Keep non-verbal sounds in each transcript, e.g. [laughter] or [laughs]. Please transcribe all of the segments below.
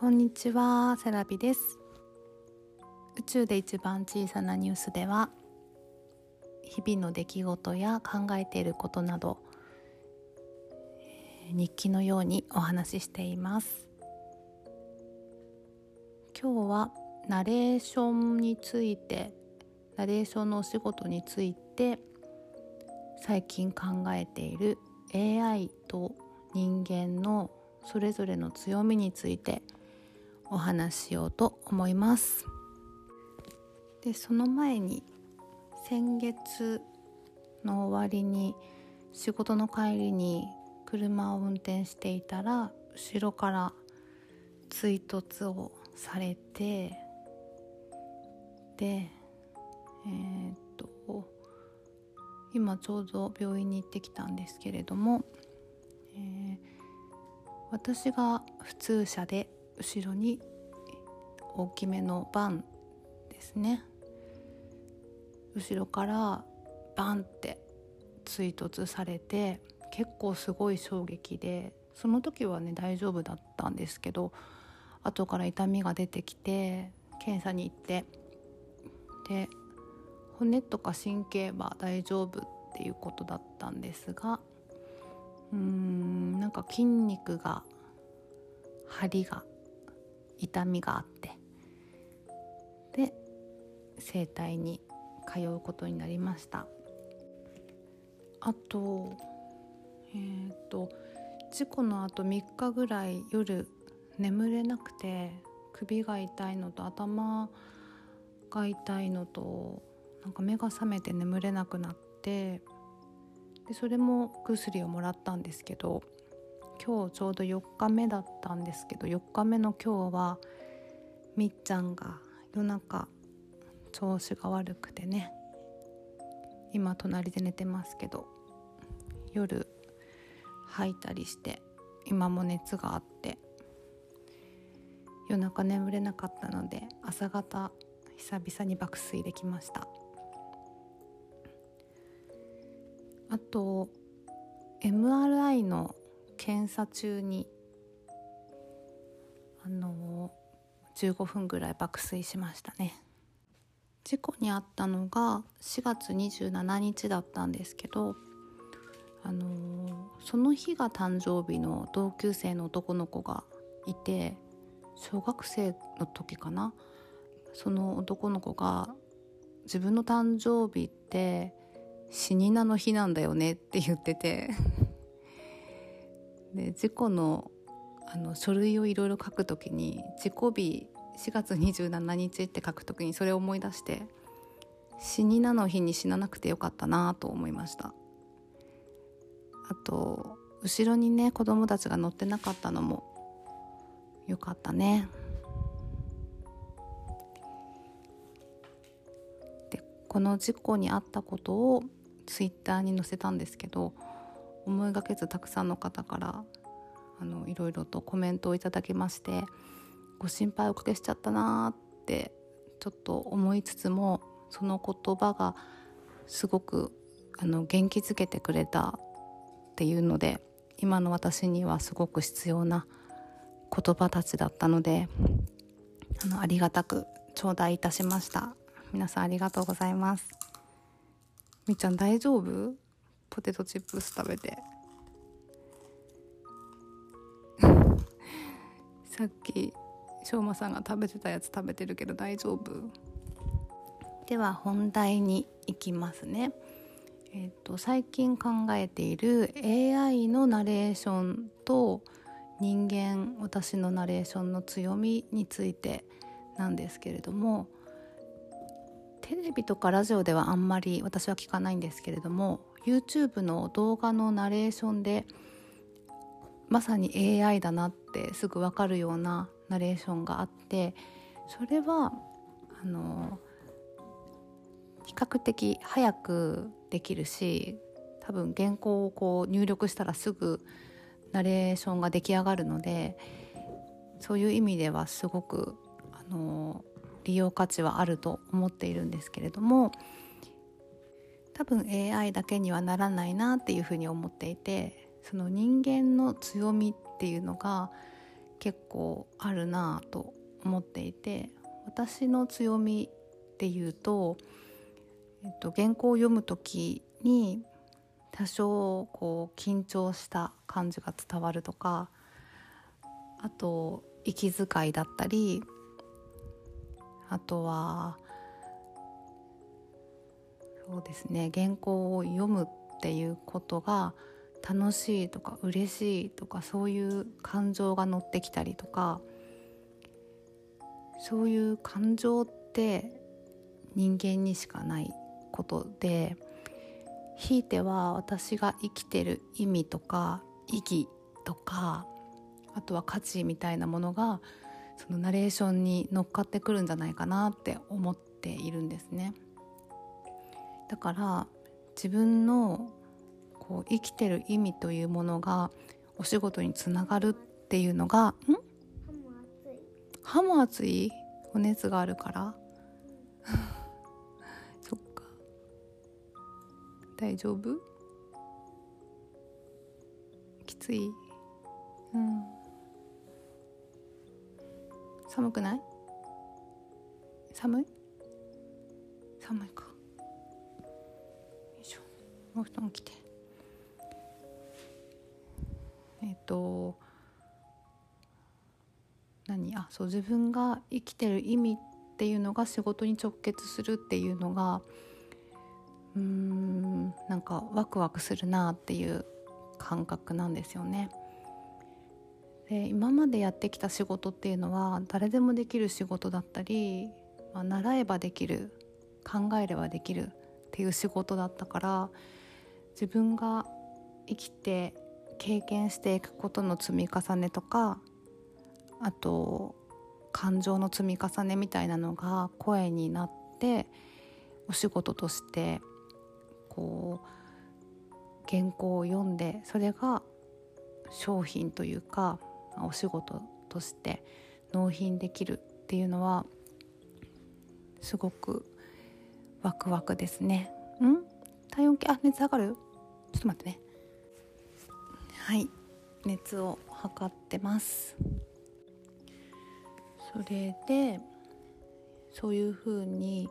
こんにちは、セラビです。宇宙で一番小さなニュースでは日々の出来事や考えていることなど日記のようにお話ししています。今日はナレーションについてナレーションのお仕事について最近考えている AI と人間のそれぞれの強みについてお話しようと思います。でその前に先月の終わりに仕事の帰りに車を運転していたら後ろから追突をされてでえー、っと今ちょうど病院に行ってきたんですけれども、えー、私が普通車で後ろに大きめのバンですね。後ろからバンって追突されて結構すごい衝撃でその時はね大丈夫だったんですけど後から痛みが出てきて検査に行ってで骨とか神経は大丈夫っていうことだったんですがうーんなんか筋肉が張りが痛みがあって。で整体に通うことになりました。あとえっ、ー、と事故のあと3日ぐらい夜眠れなくて首が痛いのと頭が痛いのとなんか目が覚めて眠れなくなってでそれも薬をもらったんですけど今日ちょうど4日目だったんですけど4日目の今日はみっちゃんが夜中調子が悪くてね今隣で寝てますけど夜吐いたりして今も熱があって夜中眠れなかったので朝方久々に爆睡できました。あと MRI の検査中にあの15分ぐらい爆睡しましたね。事故に遭ったのが4月27日だったんですけどあのその日が誕生日の同級生の男の子がいて小学生の時かな？その男の子が自分の誕生日って死になの日なんだよねって言ってて。で事故のあの書類をいろいろ書くときに事故日4月27日って書くときにそれを思い出して死になの日に死ななくてよかったなと思いました。あと後ろにね子供たちが乗ってなかったのもよかったね。でこの事故に遭ったことをツイッターに載せたんですけど思いがけずたくさんの方からあのいろいろとコメントをいただきましてご心配おかけしちゃったなってちょっと思いつつもその言葉がすごくあの元気づけてくれたっていうので今の私にはすごく必要な言葉たちだったのであのありがたく頂戴いたしました。皆さんありがとうございます。みっちゃん大丈夫？ポテトチップス食べて。[laughs] さっきしょうまさんが食べてたやつ食べてるけど大丈夫？では本題に行きますね。えっ、と最近考えている AI のナレーションと人間私のナレーションの強みについてなんですけれどもテレビとかラジオではあんまり私は聞かないんですけれども YouTube の動画のナレーションでまさに AI だなってすぐ分かるようなナレーションがあってそれはあの比較的早くできるし多分原稿をこう入力したらすぐナレーションが出来上がるのでそういう意味ではすごくあの利用価値はあると思っているんですけれども多分 AI だけにはならないなっていうふうに思っていてその人間の強みっていうのが結構あるなと思っていて私の強みっていうと、えっと、原稿を読む時に多少こう緊張した感じが伝わるとかあと息遣いだったりあとはそうですね原稿を読むっていうことが楽しいとか嬉しいとかそういう感情が乗ってきたりとかそういう感情って人間にしかないことでひいては私が生きてる意味とか意義とかあとは価値みたいなものがそのナレーションに乗っかってくるんじゃないかなって思っているんですね。だから自分のこう生きてる意味というものがお仕事につながるっていうのがん？歯も熱い。お熱があるから。[laughs] そっか。大丈夫？きつい？うん。寒くない？寒い？寒いか。しょもう布団着てえっ、と何？あそう自分が生きてる意味っていうのが仕事に直結するっていうのがうーんなんかワクワクするなっていう感覚なんですよね。で今までやってきた仕事っていうのは誰でもできる仕事だったり、まあ、習えばできる考えればできるっていう仕事だったから自分が生きて経験していくことの積み重ねとかあと感情の積み重ねみたいなのが声になってお仕事としてこう原稿を読んでそれが商品というかお仕事として納品できるっていうのはすごくワクワクですね。ん？体温計あ熱測る？ちょっと待ってね。はい。熱を測ってます。それでそういうふうに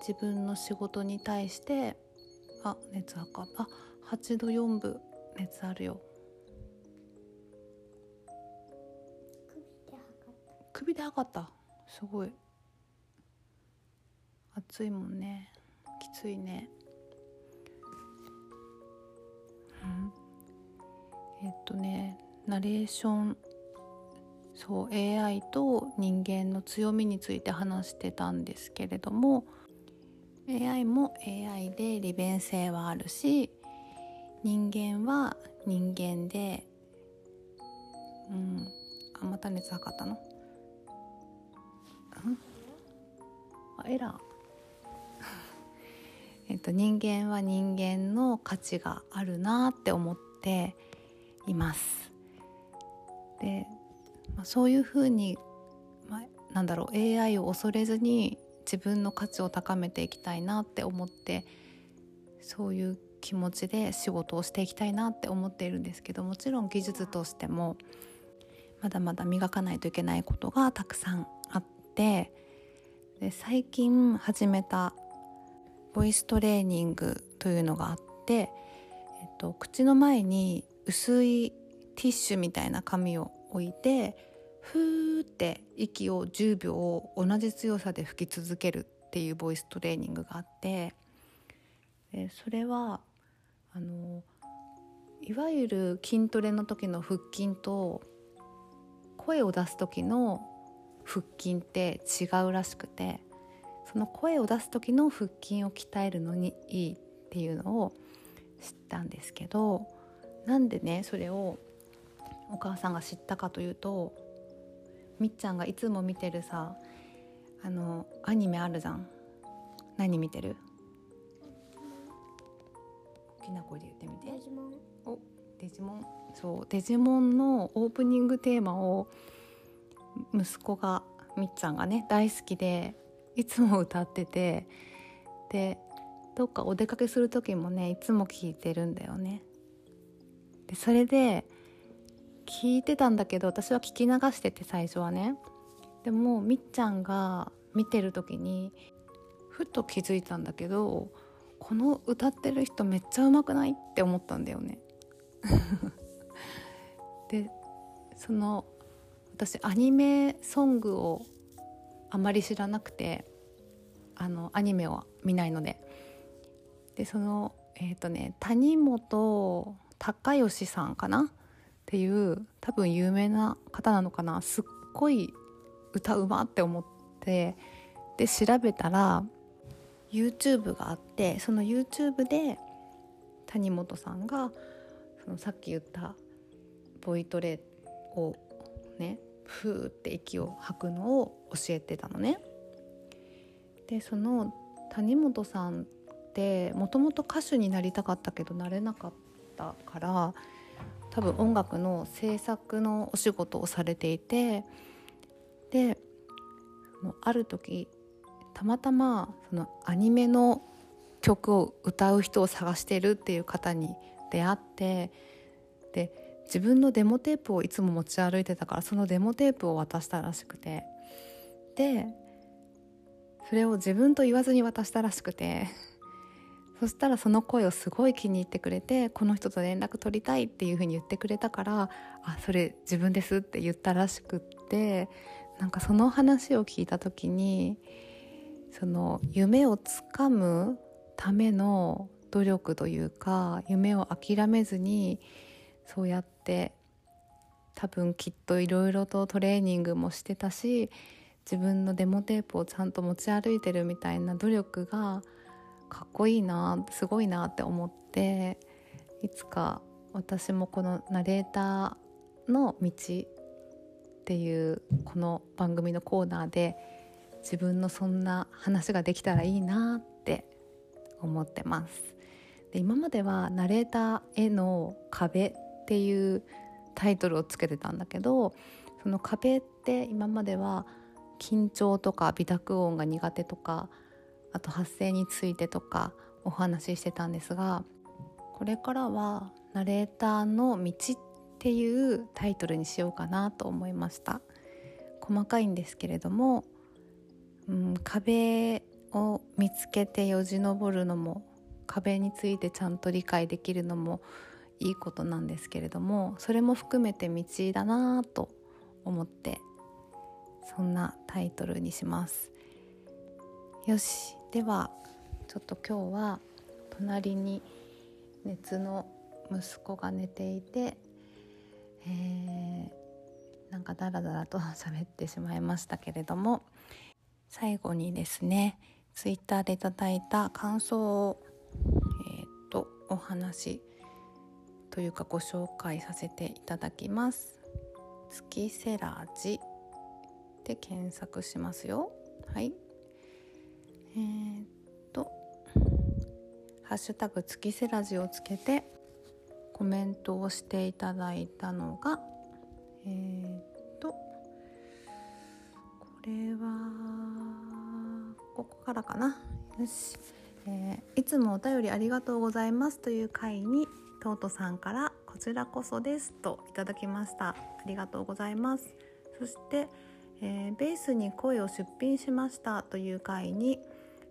自分の仕事に対してあ熱測った。あ8度4分熱あるよ。首で測った。すごい。暑いもんね。きついね。えっとねナレーションそう AI と人間の強みについて話してたんですけれども AI も AI で利便性はあるし人間は人間でうんあまた熱測ったの？あエラー。[laughs] えっと人間は人間の価値があるなって思っています。で、まあ、そういうふうに、まあ、なんだろう AI を恐れずに自分の価値を高めていきたいなって思ってそういう気持ちで仕事をしていきたいなって思っているんですけどもちろん技術としてもまだまだ磨かないといけないことがたくさんあってで最近始めたボイストレーニングというのがあって、えっと、口の前に薄いティッシュみたいな紙を置いてふーって息を10秒同じ強さで吹き続けるっていうボイストレーニングがあってでそれはあのいわゆる筋トレの時の腹筋と声を出す時の腹筋って違うらしくてその声を出す時の腹筋を鍛えるのにいいっていうのを知ったんですけどなんでねそれをお母さんが知ったかというとみっちゃんがいつも見てるさあのアニメあるじゃん。何見てる？大きな声で言ってみて。デジモン。おデジモン。そうデジモンのオープニングテーマを息子がみっちゃんがね大好きでいつも歌ってて。でどっかお出かけする時もねいつも聴いてるんだよねでそれで聞いてたんだけど私は聞き流してて最初はね。でもみっちゃんが見てる時にふと気づいたんだけどこの歌ってる人めっちゃうまくないって思ったんだよね。[laughs] でその私アニメソングをあまり知らなくてあのアニメを見ないので。でそのえっ、ー、とね谷本孝義さんかな？っていう多分有名な方なのかな？すっごい歌うまって思ってで調べたら YouTube があってその YouTube で谷本さんがそのさっき言ったボイトレをねふーって息を吐くのを教えてたのね。でその谷本さんってもともと歌手になりたかったけどなれなかったから多分音楽の制作のお仕事をされていてである時たまたまそのアニメの曲を歌う人を探してるっていう方に出会ってで自分のデモテープをいつも持ち歩いてたからそのデモテープを渡したらしくてでそれを自分と言わずに渡したらしくて。そしたらその声をすごい気に入ってくれてこの人と連絡取りたいっていうふうに言ってくれたからあそれ自分ですって言ったらしくってなんかその話を聞いた時にその夢をつかむための努力というか夢を諦めずにそうやって多分きっといろいろとトレーニングもしてたし自分のデモテープをちゃんと持ち歩いてるみたいな努力がかっこいいなすごいなって思っていつか私もこのナレーターの道っていうこの番組のコーナーで自分のそんな話ができたらいいなって思ってます。で今まではナレーターへの壁っていうタイトルをつけてたんだけどその壁って今までは緊張とか微濁音が苦手とかあと発声についてとかお話ししてたんですがこれからはナレーターの道っていうタイトルにしようかなと思いました。細かいんですけれども、うん、壁を見つけてよじ登るのも壁についてちゃんと理解できるのもいいことなんですけれどもそれも含めて道だなと思ってそんなタイトルにします。よし。ではちょっと今日は隣に熱の息子が寝ていて、えー、なんかダラダラと喋ってしまいましたけれども最後にですねツイッターでいただいた感想を、えー、とお話というかご紹介させていただきます。月セラジで検索しますよ。はいえー、っと「ハッシュタグ月せらじ」をつけてコメントをしていただいたのがえー、っとこれはここからかな。よし、えー、いつもお便りありがとうございます」という回にトートさんから「こちらこそです」といただきました。ありがとうございます。そしてえー、ベースに声を出品しましたという回に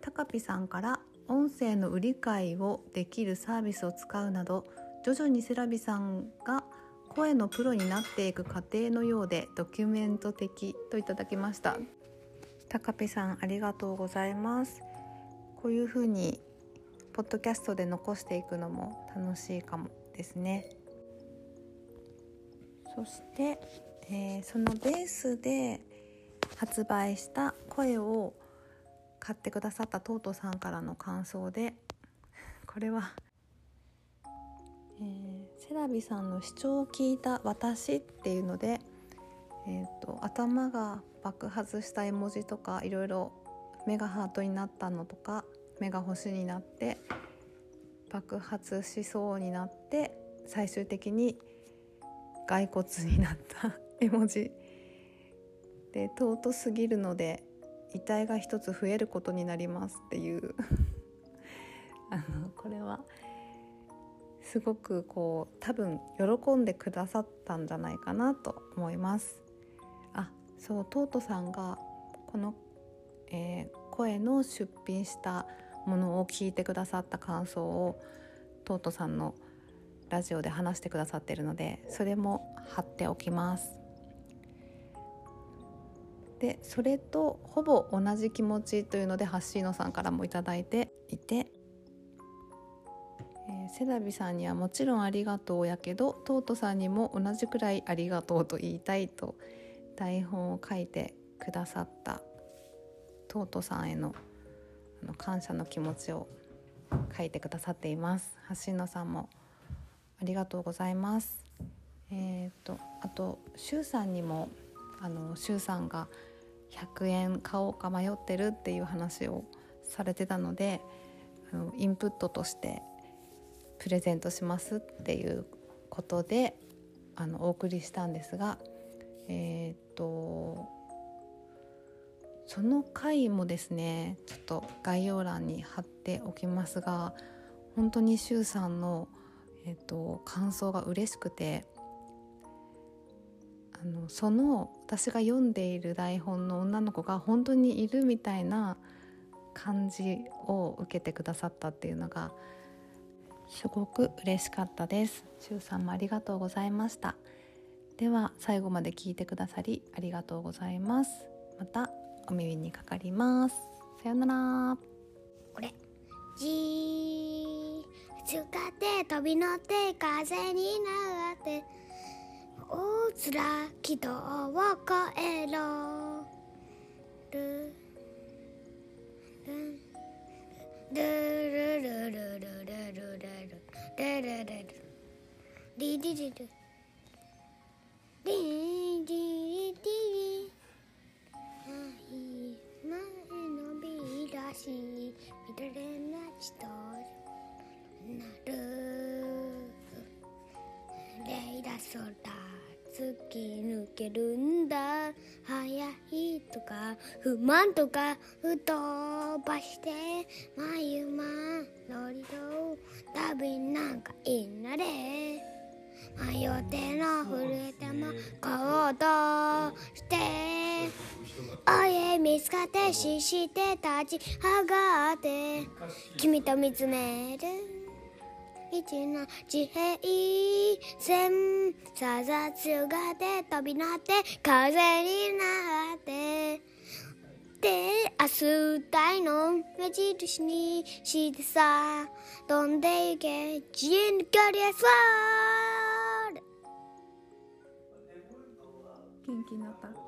高ピさんから音声の売り買いをできるサービスを使うなど徐々にセラビさんが声のプロになっていく過程のようでドキュメント的といただきました。高ピさんありがとうございます。こういう風にポッドキャストで残していくのも楽しいかもですね。そして、えー、そのベースで発売した声を買ってくださったトートさんからの感想でこれは、えー、セラビさんの主張を聞いた私っていうので、えーと、頭が爆発した絵文字とかいろいろ目がハートになったのとか目が星になって爆発しそうになって最終的に骸骨になった [laughs] 絵文字。で尊すぎるので遺体が一つ増えることになりますっていう。[laughs] あのこれはすごくこう多分喜んでくださったんじゃないかなと思います。あそうトートさんがこの、えー、声の出品したものを聞いてくださった感想をトートさんのラジオで話してくださってるのでそれも貼っておきます。でそれとほぼ同じ気持ちというのでハッシーノさんからも頂いていてえー、セダビさんにはもちろんありがとうやけどトートさんにも同じくらいありがとうと言いたいと台本を書いてくださったトートさんへのあの感謝の気持ちを書いてくださっています。橋野さんもありがとうございます。えーと、とあとしゅうさんにもあのしゅうさんが100円買おうか迷ってるっていう話をされてたのであのインプットとしてプレゼントしますっていうことであのお送りしたんですがえっ、とその回もですねちょっと概要欄に貼っておきますが本当にしゅうさんの、えーと、感想が嬉しくてあのその私が読んでいる台本の女の子が本当にいるみたいな感じを受けてくださったっていうのがすごく嬉しかったです。しゅうさんもありがとうございました。では最後まで聞いてくださりありがとうございます。またお耳にかかります。さよなら。これ。じー。使って飛び乗って風になって。大つら軌道を越えろ。ルルルルルルルルルルルルルルルルルリリリル。リリリリリ。前のビラシ見られなちとなる。レイラソラ突き抜けるんだ早いとか不満とか吹っ飛ばして眉まのりと旅なんかいんなれ迷っての震えても行動しておい見つかってしして立ち上がって君と見つめる一な地平線さざつがで飛び乗って風になって。で明日体の目印にしてさ飛んでいけ人距離へ元気になった。